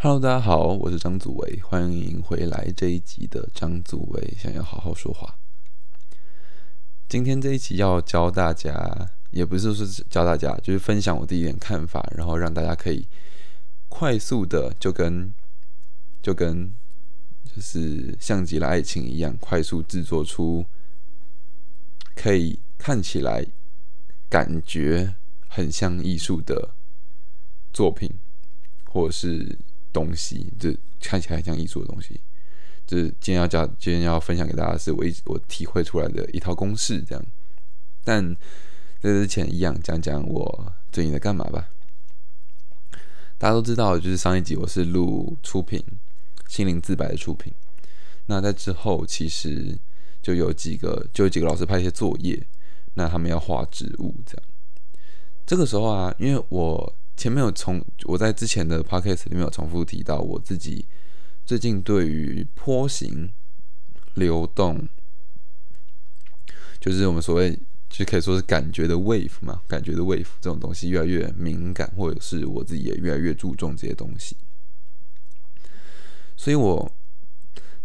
Hello，大家好，我是张祖维，欢迎回来这一集的张祖维想要好好说话。今天这一集要教大家，也不是说教大家，就是分享我的一点看法，然后让大家可以快速的就跟就跟就是像极了爱情一样，快速制作出可以看起来感觉很像艺术的作品，或者是东西，就看起来像艺术的东西。就是今天要教，今天要分享给大家是我一直我体会出来的一套公式，这样。但在之前一样讲讲我最近在干嘛吧。大家都知道，就是上一集我是录出品心灵自白的出品。那在之后，其实就有几个，就有几个老师派一些作业，那他们要画植物这样。这个时候啊，因为我前面有重，我在之前的 podcast 里面有重复提到我自己。最近对于坡形流动，就是我们所谓就可以说是感觉的 wave 嘛，感觉的 wave 这种东西越来越敏感，或者是我自己也越来越注重这些东西。所以我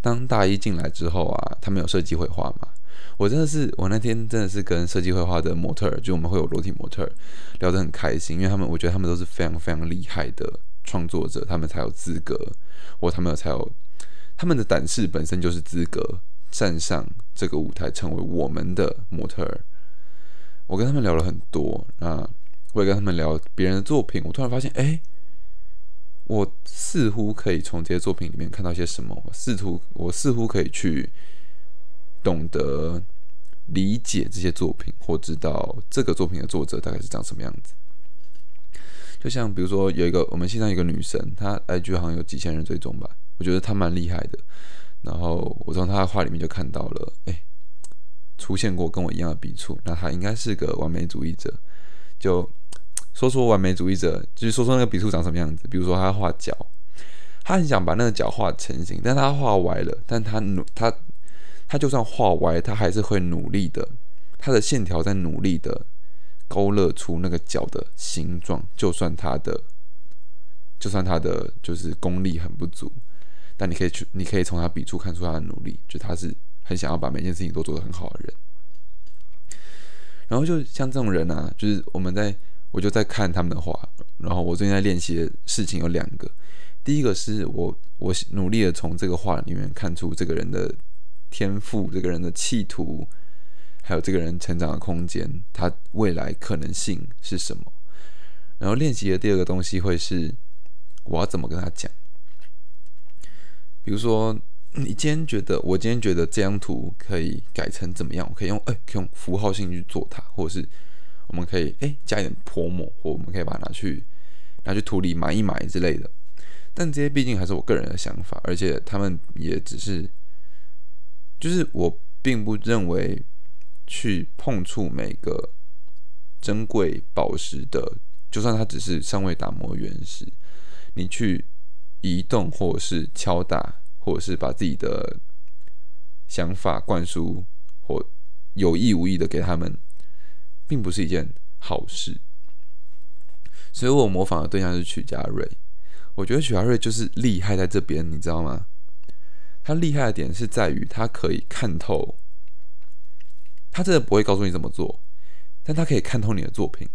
当大一进来之后啊，他们有设计绘画嘛，我真的是我那天真的是跟设计绘画的模特，就我们会有裸体模特聊得很开心，因为他们我觉得他们都是非常非常厉害的创作者，他们才有资格。或他们才有他们的胆识本身就是资格站上这个舞台，成为我们的模特儿。我跟他们聊了很多啊，我也跟他们聊别人的作品。我突然发现，哎，我似乎可以从这些作品里面看到些什么。试图，我似乎可以去懂得理解这些作品，或知道这个作品的作者大概是长什么样子。就像比如说有一个我们线上一个女生，她 IG 好像有几千人追踪吧，我觉得她蛮厉害的。然后我从她的话里面就看到了，哎，出现过跟我一样的笔触，那她应该是个完美主义者。就说说完美主义者，就是说说那个笔触长什么样子。比如说她画脚，她很想把那个脚画成型，但她画歪了，但她努她他就算画歪，他还是会努力的，他的线条在努力的。勾勒出那个脚的形状，就算他的，就算他的就是功力很不足，但你可以去，你可以从他笔触看出他的努力，就他是很想要把每件事情都做得很好的人。然后就像这种人啊，就是我们在，我就在看他们的画，然后我最近在练习的事情有两个，第一个是我我努力的从这个画里面看出这个人的天赋，这个人的企图。还有这个人成长的空间，他未来可能性是什么？然后练习的第二个东西会是，我要怎么跟他讲？比如说，你今天觉得，我今天觉得这张图可以改成怎么样？我可以用，哎，可以用符号性去做它，或者是我们可以，哎，加一点泼墨，或我们可以把它拿去拿去土里埋一埋之类的。但这些毕竟还是我个人的想法，而且他们也只是，就是我并不认为。去碰触每个珍贵宝石的，就算它只是尚未打磨原石，你去移动或者是敲打，或者是把自己的想法灌输或有意无意的给他们，并不是一件好事。所以我模仿的对象是曲家瑞，我觉得曲家瑞就是厉害在这边，你知道吗？他厉害的点是在于他可以看透。他真的不会告诉你怎么做，但他可以看透你的作品，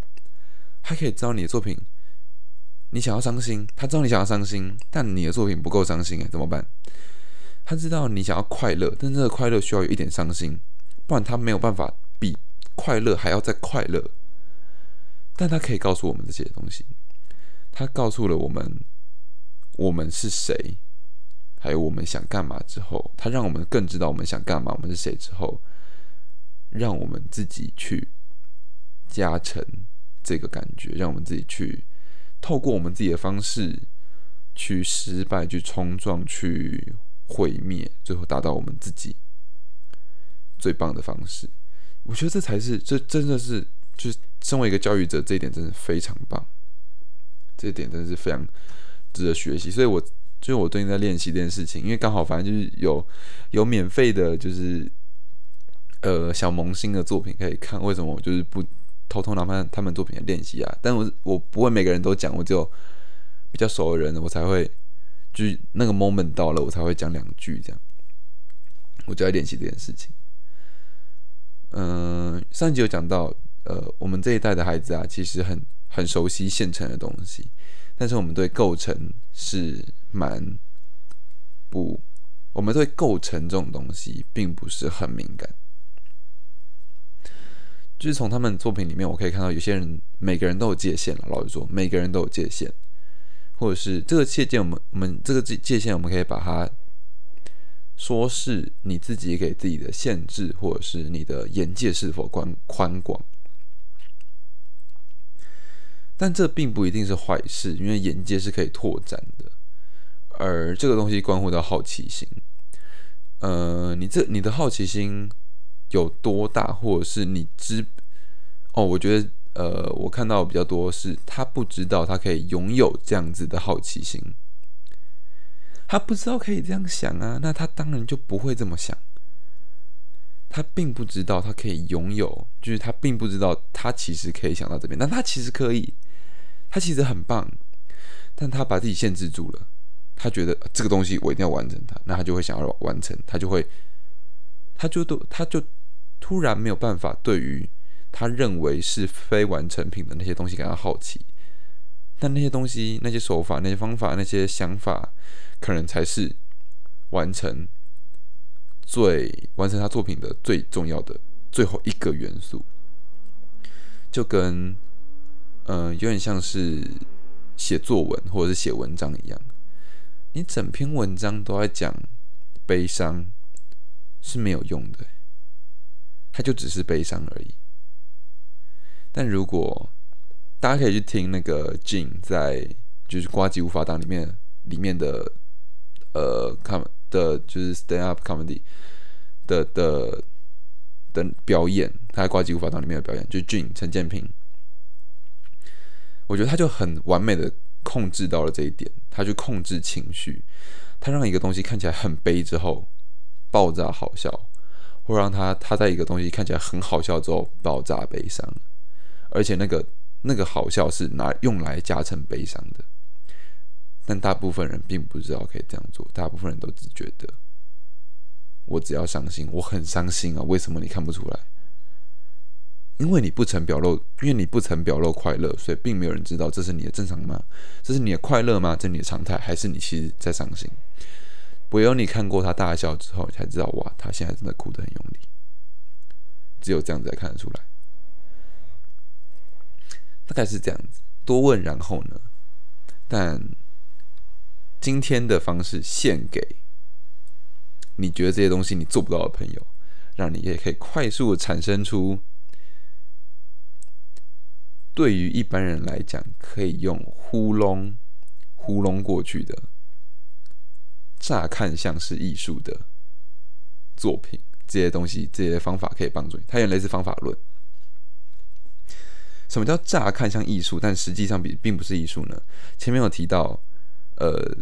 他可以知道你的作品，你想要伤心，他知道你想要伤心，但你的作品不够伤心，哎，怎么办？他知道你想要快乐，但这个快乐需要有一点伤心，不然他没有办法比快乐还要再快乐。但他可以告诉我们这些东西，他告诉了我们我们是谁，还有我们想干嘛之后，他让我们更知道我们想干嘛，我们是谁之后。让我们自己去加成这个感觉，让我们自己去透过我们自己的方式去失败、去冲撞、去毁灭，最后达到我们自己最棒的方式。我觉得这才是，这真的是，就是身为一个教育者，这一点真的非常棒。这一点真的是非常值得学习。所以，我就是我最近在练习这件事情，因为刚好反正就是有有免费的，就是。呃，小萌新的作品可以看，为什么我就是不偷偷拿他他们作品来练习啊？但我我不会每个人都讲，我只有比较熟的人，我才会就是那个 moment 到了，我才会讲两句这样。我就在练习这件事情。嗯，上集有讲到，呃，我们这一代的孩子啊，其实很很熟悉现成的东西，但是我们对构成是蛮不，我们对构成这种东西并不是很敏感。就是从他们作品里面，我可以看到有些人每个人都有界限了。老实说，每个人都有界限，或者是这个界限，我们我们这个界界限，我们可以把它。说是你自己给自己的限制，或者是你的眼界是否宽宽广，但这并不一定是坏事，因为眼界是可以拓展的，而这个东西关乎到好奇心。呃，你这你的好奇心有多大，或者是你知哦？我觉得，呃，我看到比较多是他不知道他可以拥有这样子的好奇心。他不知道可以这样想啊，那他当然就不会这么想。他并不知道他可以拥有，就是他并不知道他其实可以想到这边，但他其实可以，他其实很棒，但他把自己限制住了。他觉得这个东西我一定要完成它，那他就会想要完成，他就会，他就都他就突然没有办法对于他认为是非完成品的那些东西感到好奇。但那些东西、那些手法、那些方法、那些想法。可能才是完成最完成他作品的最重要的最后一个元素，就跟嗯有点像是写作文或者是写文章一样，你整篇文章都在讲悲伤是没有用的，它就只是悲伤而已。但如果大家可以去听那个 Jin 在就是《瓜机无法党》里面里面的。呃，com 的就是 stand up comedy 的的的表演，他在《挂机无法挡》里面的表演，就是俊陈建平，我觉得他就很完美的控制到了这一点，他去控制情绪，他让一个东西看起来很悲之后爆炸好笑，或让他他在一个东西看起来很好笑之后爆炸悲伤，而且那个那个好笑是拿用来加成悲伤的。但大部分人并不知道可以这样做，大部分人都只觉得我只要伤心，我很伤心啊！为什么你看不出来？因为你不曾表露，因为你不曾表露快乐，所以并没有人知道这是你的正常吗？这是你的快乐吗？这是你的常态，还是你其实在伤心？唯有你看过他大笑之后，你才知道哇，他现在真的哭得很用力。只有这样子才看得出来，大概是这样子。多问，然后呢？但。今天的方式献给你觉得这些东西你做不到的朋友，让你也可以快速产生出对于一般人来讲可以用糊弄糊弄过去的，乍看像是艺术的作品，这些东西这些方法可以帮助你。它有类似方法论。什么叫乍看像艺术，但实际上比并不是艺术呢？前面有提到。呃，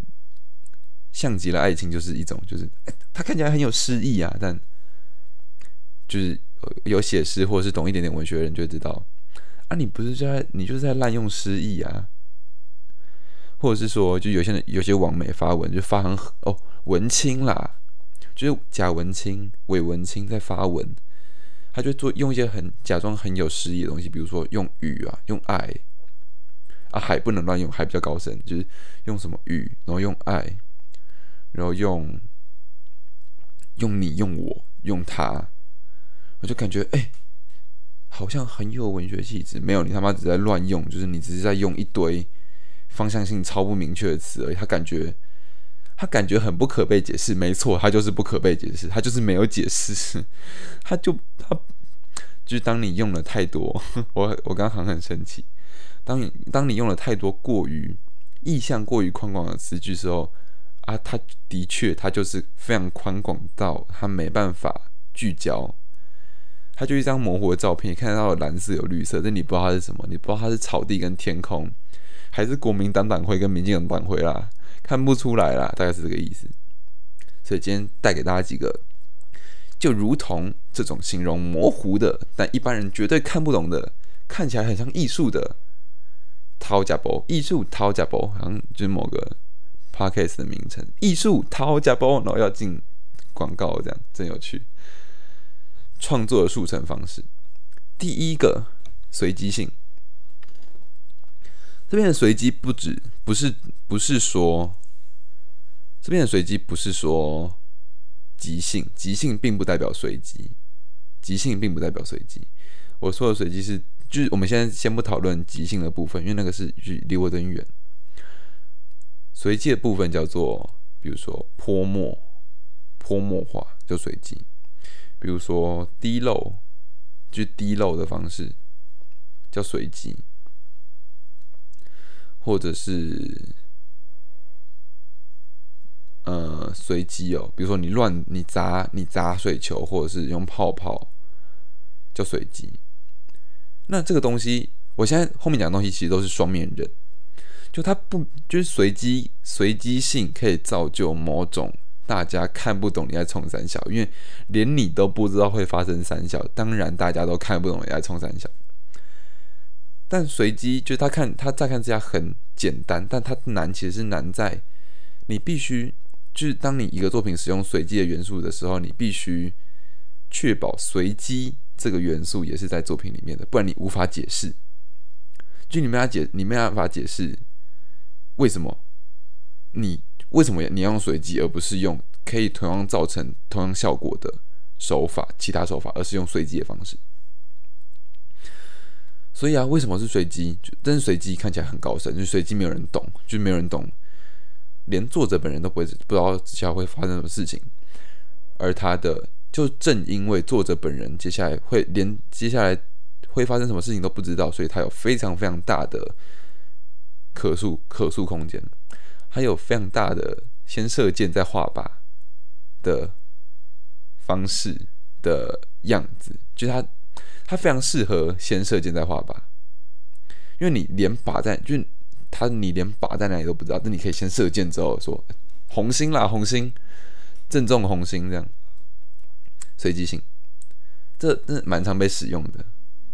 像极了爱情，就是一种，就是他看起来很有诗意啊，但就是有写诗或者是懂一点点文学的人就知道，啊，你不是在你就是在滥用诗意啊，或者是说，就有些人有些网媒发文就发很哦文青啦，就是假文青、伪文青在发文，他就做用一些很假装很有诗意的东西，比如说用雨啊，用爱。啊，海不能乱用，海比较高深，就是用什么雨，然后用爱，然后用用你，用我，用他，我就感觉哎，好像很有文学气质。没有，你他妈只在乱用，就是你只是在用一堆方向性超不明确的词而已。他感觉他感觉很不可被解释，没错，他就是不可被解释，他就是没有解释，他就他就是当你用了太多，我我刚刚很很生气。当你当你用了太多过于意象过于宽广的词句时候，啊，他的确他就是非常宽广到他没办法聚焦，它就一张模糊的照片，看得到蓝色有绿色，但你不知道它是什么，你不知道它是草地跟天空，还是国民党党徽跟民进党党徽啦，看不出来啦，大概是这个意思。所以今天带给大家几个，就如同这种形容模糊的，但一般人绝对看不懂的，看起来很像艺术的。掏假包艺术，掏假包好像就是某个 podcast 的名称“艺术掏加包”，然后要进广告，这样真有趣。创作的速成方式，第一个随机性。这边的随机不止不是不是说，这边的随机不是说即兴，即兴并不代表随机，即兴并不代表随机。我说的随机是，就是我们现在先不讨论即兴的部分，因为那个是离我真远。随机的部分叫做，比如说泼墨，泼墨画就随机；比如说滴漏，就滴漏的方式叫随机。或者是呃随机哦，比如说你乱你砸你砸水球，或者是用泡泡，叫随机。那这个东西，我现在后面讲的东西其实都是双面人，就它不就是随机随机性可以造就某种大家看不懂你在冲三小，因为连你都不知道会发生三小，当然大家都看不懂你在冲三小。但随机就他看他再看之下很简单，但他难其实是难在你必须就是当你一个作品使用随机的元素的时候，你必须确保随机这个元素也是在作品里面的，不然你无法解释。就你没法解，你没办法解释为什么你为什么你要用随机，而不是用可以同样造成同样效果的手法，其他手法，而是用随机的方式。所以啊，为什么是随机？但是随机看起来很高深，就随机没有人懂，就没有人懂，连作者本人都不会不知道接下来会发生什么事情。而他的就正因为作者本人接下来会连接下来会发生什么事情都不知道，所以他有非常非常大的可塑可塑空间，它有非常大的先射箭再画靶的方式的样子，就它。它非常适合先射箭再画靶，因为你连靶在，就它你连靶在哪里都不知道，但你可以先射箭之后说红心啦，红心，正中红心这样，随机性，这这蛮常被使用的，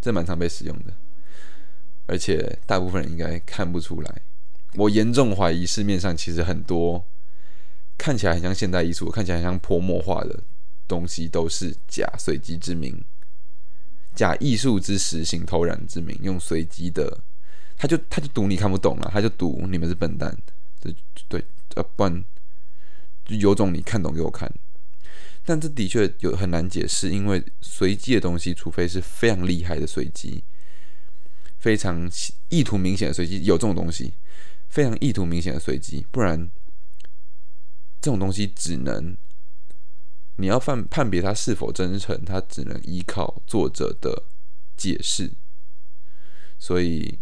这蛮常被使用的，而且大部分人应该看不出来。我严重怀疑市面上其实很多看起来很像现代艺术，看起来很像泼墨画的东西都是假随机之名。假艺术之实行偷染之名，用随机的，他就他就赌你看不懂了，他就赌你们是笨蛋，这对呃不然就有种你看懂给我看，但这的确有很难解释，因为随机的东西，除非是非常厉害的随机，非常意图明显的随机，有这种东西，非常意图明显的随机，不然这种东西只能。你要判判别它是否真诚，它只能依靠作者的解释。所以，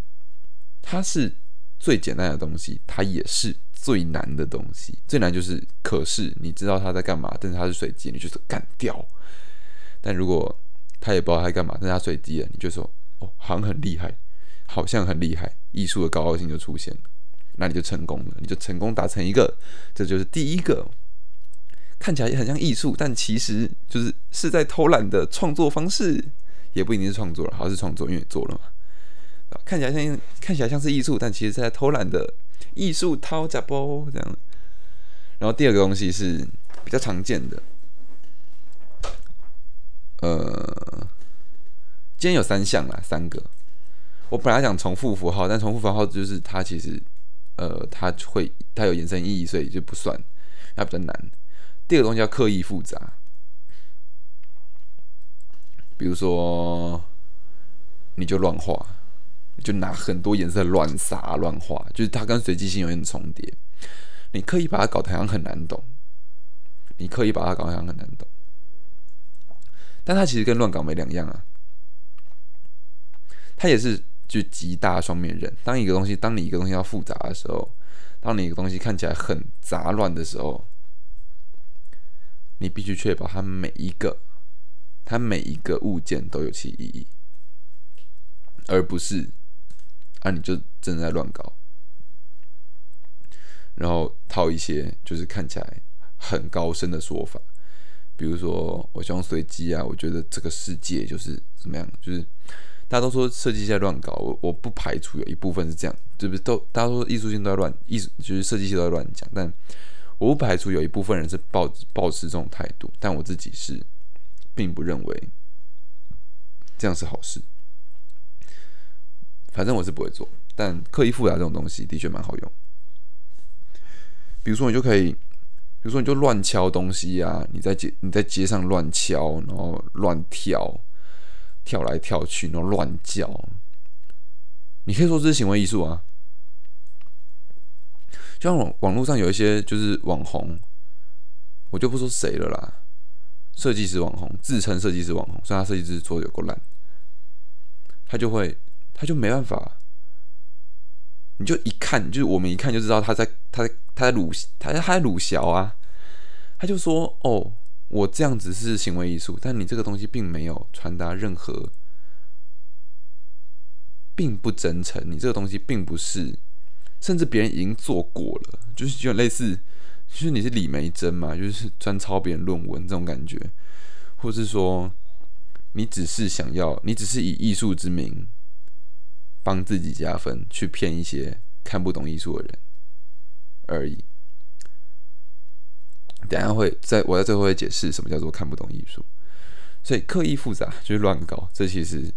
它是最简单的东西，它也是最难的东西。最难就是，可是你知道他在干嘛，但是他是随机，你就是干掉。但如果他也不知道他在干嘛，但是他随机了，你就说哦，好像很厉害，好像很厉害，艺术的高傲性就出现了，那你就成功了，你就成功达成一个，这就是第一个。看起来很像艺术，但其实就是是在偷懒的创作方式，也不一定是创作了，好像是创作，因为做了嘛。看起来像看起来像是艺术，但其实是在偷懒的艺术掏假包这样。然后第二个东西是比较常见的，呃，今天有三项啦，三个。我本来讲重复符号，但重复符号就是它其实呃，它会它有延伸意义，所以就不算，它比较难。第二个东西叫刻意复杂，比如说，你就乱画，你就拿很多颜色乱撒乱画，就是它跟随机性有点重叠。你刻意把它搞得好像很难懂，你刻意把它搞得好像很难懂，但它其实跟乱搞没两样啊。它也是就极大双面人。当一个东西，当你一个东西要复杂的时候，当你一个东西看起来很杂乱的时候。你必须确保它每一个，它每一个物件都有其意义，而不是啊，你就正在乱搞，然后套一些就是看起来很高深的说法，比如说我希望随机啊，我觉得这个世界就是怎么样，就是大家都说设计在乱搞，我我不排除有一部分是这样，对不对？都大家说艺术性都在乱，艺术就是设计系都在乱讲，但我不排除有一部分人是抱抱持这种态度，但我自己是并不认为这样是好事。反正我是不会做，但刻意复杂这种东西的确蛮好用。比如说，你就可以，比如说你就乱敲东西啊，你在街你在街上乱敲，然后乱跳，跳来跳去，然后乱叫，你可以说这是行为艺术啊。就像网网络上有一些就是网红，我就不说谁了啦，设计师网红自称设计师网红，虽然他设计师做的有够烂，他就会。他就没办法，你就一看，就是我们一看就知道他在他在他在鲁他在他在鲁小啊，他就说：“哦，我这样子是行为艺术，但你这个东西并没有传达任何，并不真诚。你这个东西并不是，甚至别人已经做过了，就是就类似，就是你是李梅珍嘛，就是专抄别人论文这种感觉，或是说你只是想要，你只是以艺术之名。”帮自己加分，去骗一些看不懂艺术的人而已。等下会在我在最后会解释什么叫做看不懂艺术。所以刻意复杂就是乱搞，这其实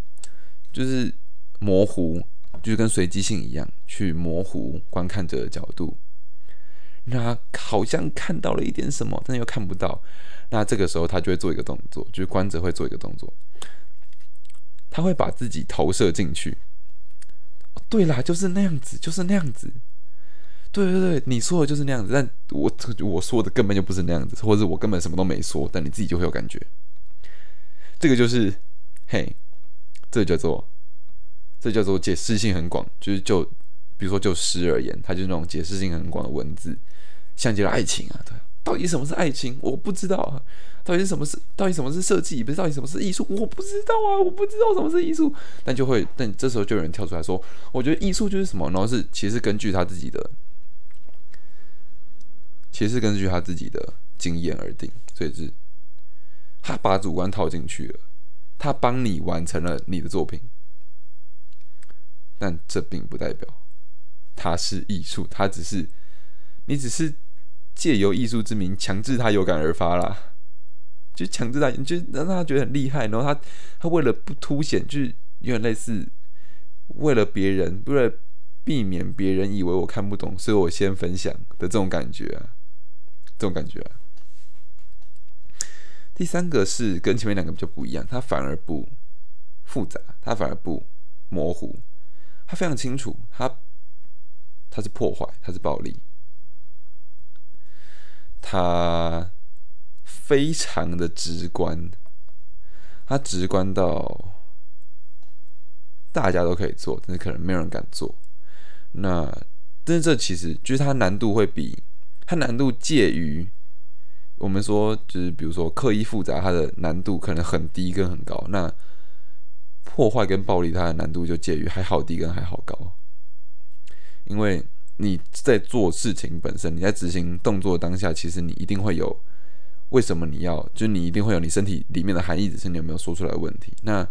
就是模糊，就是跟随机性一样，去模糊观看者的角度。那好像看到了一点什么，但又看不到。那这个时候他就会做一个动作，就是观者会做一个动作，他会把自己投射进去。对啦，就是那样子，就是那样子。对对对，你说的就是那样子，但我我说的根本就不是那样子，或者我根本什么都没说，但你自己就会有感觉。这个就是，嘿，这叫做，这叫做解释性很广，就是就比如说就诗而言，它就是那种解释性很广的文字，像极了爱情啊，对。到底什么是爱情？我不知道啊。到底是什么是？到底什么是设计？不是到底什么是艺术？我不知道啊，我不知道什么是艺术。但就会，但这时候就有人跳出来说：“我觉得艺术就是什么？”然后是其实根据他自己的，其实根据他自己的经验而定。所以是，他把主观套进去了，他帮你完成了你的作品，但这并不代表他是艺术，他只是你只是。借由艺术之名强制他有感而发啦，就强制他，就让他觉得很厉害。然后他他为了不凸显，就是有点类似为了别人，为了避免别人以为我看不懂，所以我先分享的这种感觉啊，这种感觉。第三个是跟前面两个比较不一样，它反而不复杂，它反而不模糊，它非常清楚，它它是破坏，它是暴力。它非常的直观，它直观到大家都可以做，但是可能没有人敢做。那但是这其实就是它难度会比它难度介于我们说就是比如说刻意复杂，它的难度可能很低跟很高。那破坏跟暴力，它的难度就介于还好低跟还好高，因为。你在做事情本身，你在执行动作当下，其实你一定会有为什么你要，就是你一定会有你身体里面的含义，只是你有没有说出来的问题。那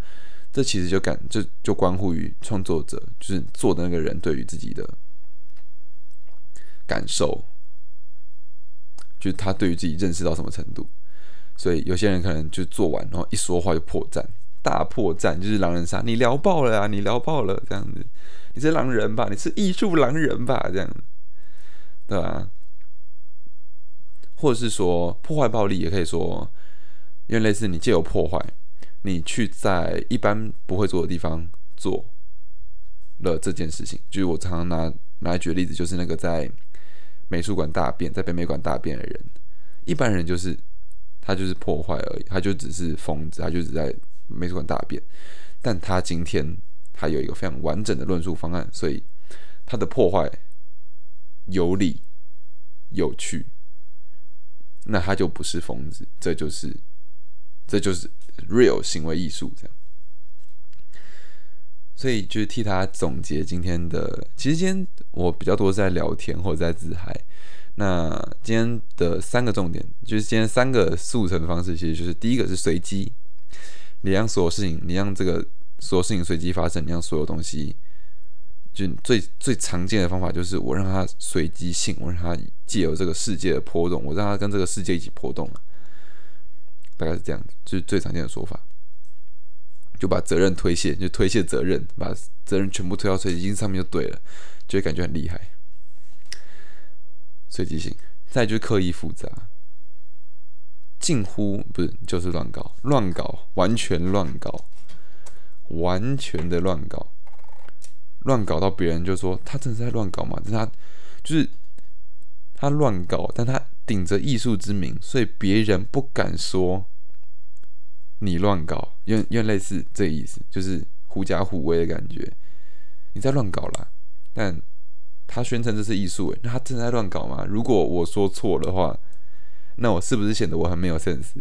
这其实就感就就关乎于创作者，就是做的那个人对于自己的感受，就是他对于自己认识到什么程度。所以有些人可能就做完，然后一说话就破绽，大破绽就是狼人杀，你聊爆了啊，你聊爆了这样子。你是狼人吧？你是艺术狼人吧？这样，对吧？或者是说破坏暴力，也可以说，因为类似你借由破坏，你去在一般不会做的地方做了这件事情。就是我常常拿拿来举例子，就是那个在美术馆大便，在北美馆大便的人，一般人就是他就是破坏而已，他就只是疯子，他就只在美术馆大便，但他今天。他有一个非常完整的论述方案，所以他的破坏有理有趣，那他就不是疯子，这就是这就是 real 行为艺术这样。所以就是替他总结今天的，其实今天我比较多在聊天或者在自嗨。那今天的三个重点，就是今天三个速成方式，其实就是第一个是随机，你让所有事情，你让这个。所有事情随机发生，你让所有东西，就最最常见的方法就是我让它随机性，我让它借由这个世界的波动，我让它跟这个世界一起波动，大概是这样子，就是最常见的说法，就把责任推卸，就推卸责任，把责任全部推到随机性上面就对了，就会感觉很厉害。随机性，再就是刻意复杂。近乎不是，就是乱搞，乱搞，完全乱搞，完全的乱搞，乱搞到别人就说他真的是在乱搞吗？他就是他乱搞，但他顶着艺术之名，所以别人不敢说你乱搞，因为因为类似这意思，就是狐假虎威的感觉，你在乱搞啦。但他宣称这是艺术，那他真的在乱搞吗？如果我说错的话。那我是不是显得我很没有 sense？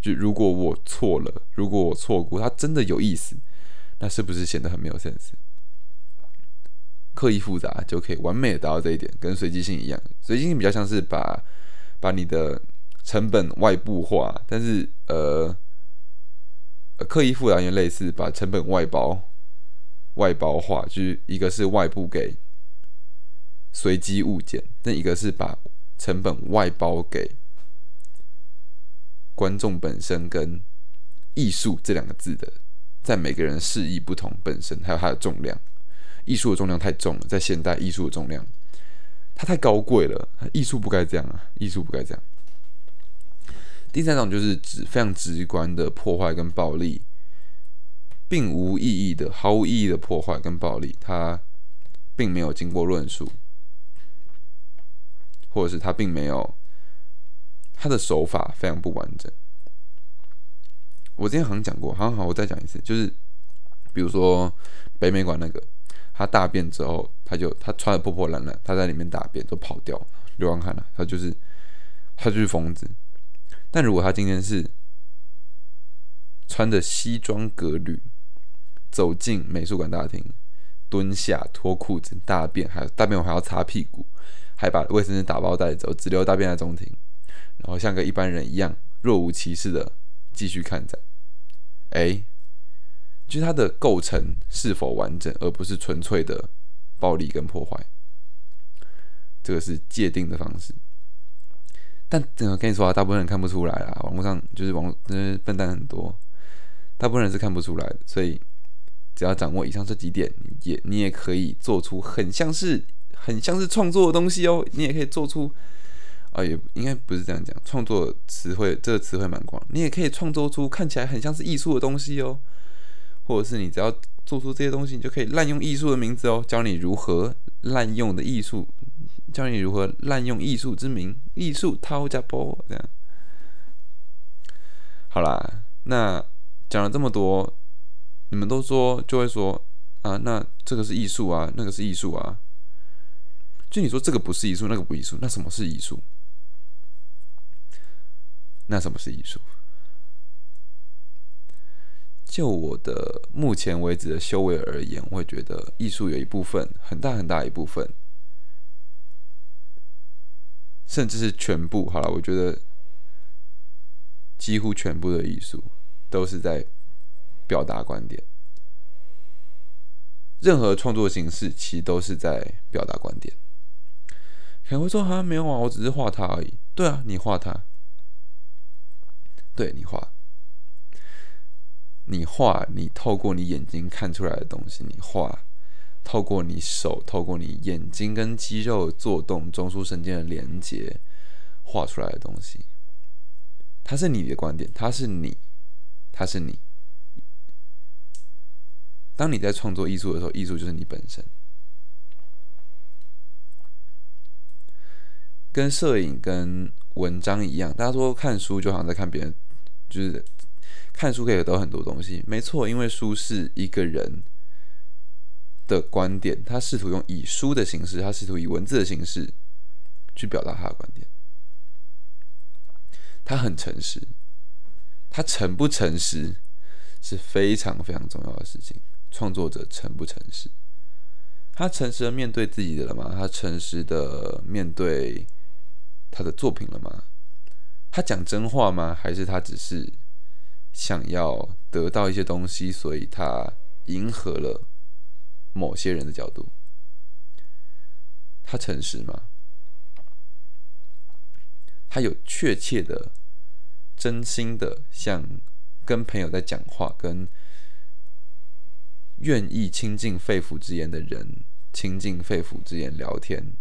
就如果我错了，如果我错过，他真的有意思，那是不是显得很没有 sense？刻意复杂就可以完美的达到这一点，跟随机性一样。随机性比较像是把把你的成本外部化，但是呃，刻意复杂也类似把成本外包外包化，就是一个是外部给随机物件，但一个是把。成本外包给观众本身跟艺术这两个字的，在每个人示意不同本身，还有它的重量，艺术的重量太重了，在现代艺术的重量，它太高贵了，艺术不该这样啊，艺术不该这样。第三种就是直非常直观的破坏跟暴力，并无意义的、毫无意义的破坏跟暴力，它并没有经过论述。或者是他并没有，他的手法非常不完整。我之前好像讲过，好好，我再讲一次，就是比如说北美馆那个，他大便之后，他就他穿的破破烂烂，他在里面大便都跑掉，流浪汉了，他就是他就是疯子。但如果他今天是穿着西装革履走进美术馆大厅，蹲下脱裤子大便，还大便我还要擦屁股。还把卫生纸打包带走，只留大便在中庭，然后像个一般人一样若无其事的继续看展。哎，就是它的构成是否完整，而不是纯粹的暴力跟破坏，这个是界定的方式。但我跟你说啊，大部分人看不出来啦，网络上就是网就是笨蛋很多，大部分人是看不出来的。所以只要掌握以上这几点，也你也可以做出很像是。很像是创作的东西哦，你也可以做出啊，也应该不是这样讲。创作词汇这个词汇蛮广，你也可以创作出看起来很像是艺术的东西哦，或者是你只要做出这些东西，你就可以滥用艺术的名字哦，教你如何滥用的艺术，教你如何滥用艺术之名，艺术掏家波这样。好啦，那讲了这么多，你们都说就会说啊，那这个是艺术啊，那个是艺术啊。就你说这个不是艺术，那个不艺术，那什么是艺术？那什么是艺术？就我的目前为止的修为而言，我会觉得艺术有一部分很大很大一部分，甚至是全部。好了，我觉得几乎全部的艺术都是在表达观点。任何创作形式其实都是在表达观点。可能会说：“哈，没有啊，我只是画它而已。”对啊，你画它，对你画，你画，你透过你眼睛看出来的东西，你画，透过你手，透过你眼睛跟肌肉做动，中枢神经的连接，画出来的东西，它是你的观点，它是你，它是你。当你在创作艺术的时候，艺术就是你本身。跟摄影、跟文章一样，大家说看书就好像在看别人，就是看书可以得到很多东西。没错，因为书是一个人的观点，他试图用以书的形式，他试图以文字的形式去表达他的观点。他很诚实，他诚不诚实是非常非常重要的事情。创作者诚不诚实，他诚实的面对自己的了吗？他诚实的面对。他的作品了吗？他讲真话吗？还是他只是想要得到一些东西，所以他迎合了某些人的角度。他诚实吗？他有确切的、真心的像跟朋友在讲话，跟愿意亲近肺腑之言的人亲近肺腑之言聊天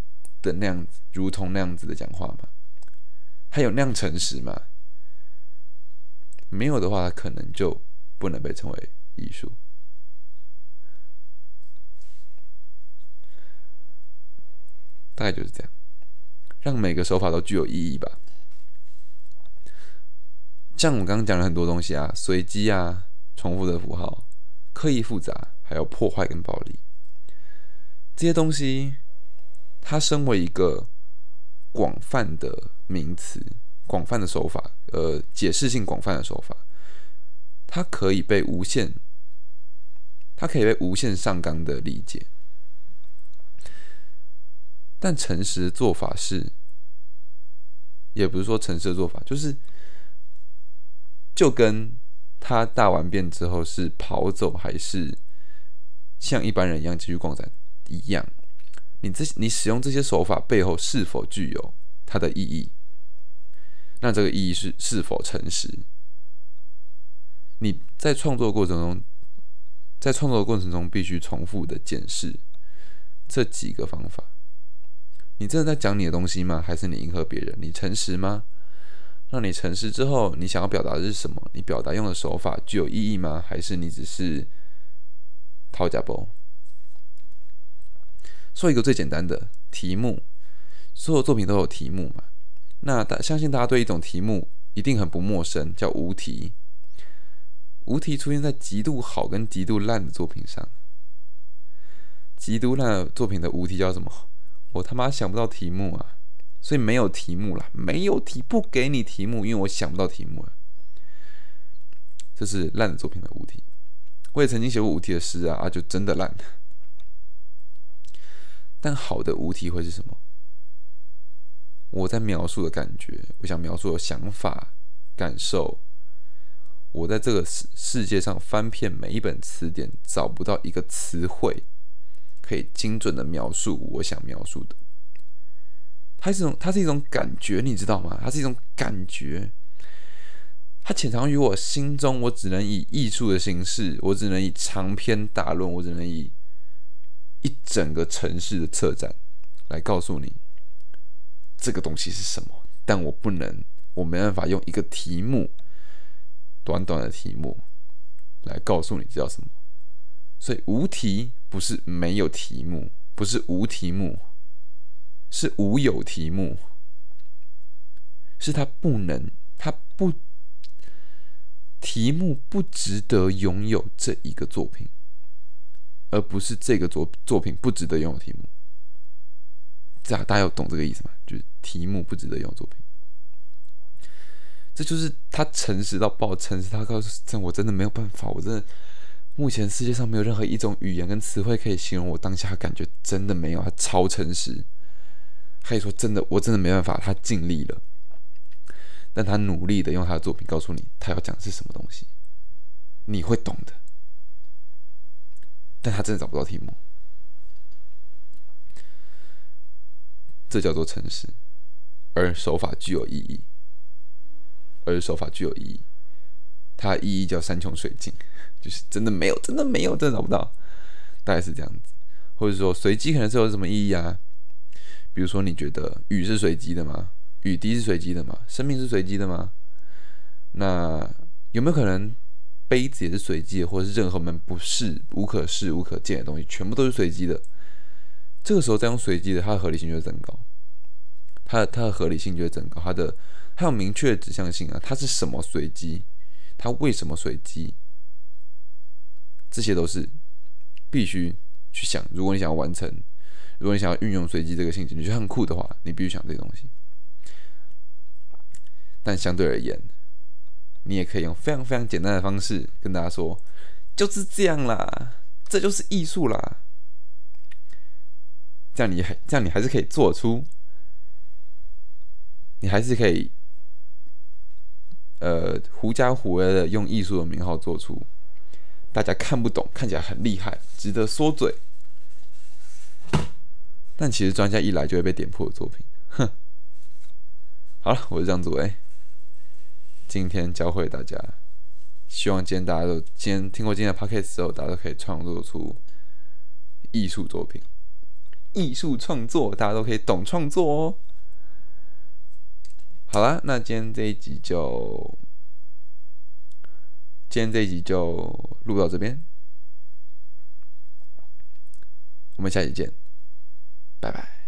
的那样子，如同那样子的讲话吗？他有那样诚实吗？没有的话，他可能就不能被称为艺术。大概就是这样，让每个手法都具有意义吧。像我刚刚讲了很多东西啊，随机啊，重复的符号，刻意复杂，还有破坏跟暴力，这些东西，它身为一个。广泛的名词，广泛的手法，呃，解释性广泛的手法，它可以被无限，它可以被无限上纲的理解。但诚实的做法是，也不是说诚实的做法，就是就跟他大完便之后是跑走还是像一般人一样继续逛展一样。你这你使用这些手法背后是否具有它的意义？那这个意义是是否诚实？你在创作过程中，在创作过程中必须重复的检视这几个方法。你真的在讲你的东西吗？还是你迎合别人？你诚实吗？那你诚实之后，你想要表达的是什么？你表达用的手法具有意义吗？还是你只是掏假包？说一个最简单的题目，所有作品都有题目嘛？那大相信大家对一种题目一定很不陌生，叫无题。无题出现在极度好跟极度烂的作品上。极度烂的作品的无题叫什么？我他妈想不到题目啊！所以没有题目了，没有题不给你题目，因为我想不到题目啊。这是烂的作品的无题。我也曾经写过无题的诗啊，啊，就真的烂。但好的无题会是什么？我在描述的感觉，我想描述的想法、感受。我在这个世世界上翻遍每一本词典，找不到一个词汇可以精准的描述我想描述的。它是一种，它是一种感觉，你知道吗？它是一种感觉，它潜藏于我心中。我只能以艺术的形式，我只能以长篇大论，我只能以。一整个城市的策展来告诉你这个东西是什么，但我不能，我没办法用一个题目，短短的题目来告诉你这叫什么。所以无题不是没有题目，不是无题目，是无有题目，是他不能，他不题目不值得拥有这一个作品。而不是这个作作品不值得拥有题目，这样大家有懂这个意思吗？就是题目不值得拥有作品，这就是他诚实到爆，诚实他告诉这我真的没有办法，我真的目前世界上没有任何一种语言跟词汇可以形容我当下感觉，真的没有，他超诚实，可以说真的，我真的没办法，他尽力了，但他努力的用他的作品告诉你他要讲的是什么东西，你会懂的。但他真的找不到题目，这叫做诚实，而手法具有意义，而手法具有意义，它的意义叫山穷水尽，就是真的没有，真的没有，真的找不到，大概是这样子，或者说随机可能是有什么意义啊？比如说你觉得雨是随机的吗？雨滴是随机的吗？生命是随机的吗？那有没有可能？杯子也是随机的，或者是任何我们不是无可视、无可见的东西，全部都是随机的。这个时候再用随机的，它的合理性就会增高，它的它的合理性就会增高，它的它有明确的指向性啊，它是什么随机，它为什么随机，这些都是必须去想。如果你想要完成，如果你想要运用随机这个性质，你觉得很酷的话，你必须想这些东西。但相对而言，你也可以用非常非常简单的方式跟大家说，就是这样啦，这就是艺术啦。这样你还这样你还是可以做出，你还是可以呃狐假虎威的用艺术的名号做出大家看不懂、看起来很厉害、值得说嘴，但其实专家一来就会被点破的作品。哼，好了，我是张祖威，今天教会大家，希望今天大家都今天听过今天的 podcast 之后，大家都可以创作出艺术作品。艺术创作，大家都可以懂创作哦。好了，那今天这一集就，今天这一集就录到这边，我们下期见，拜拜。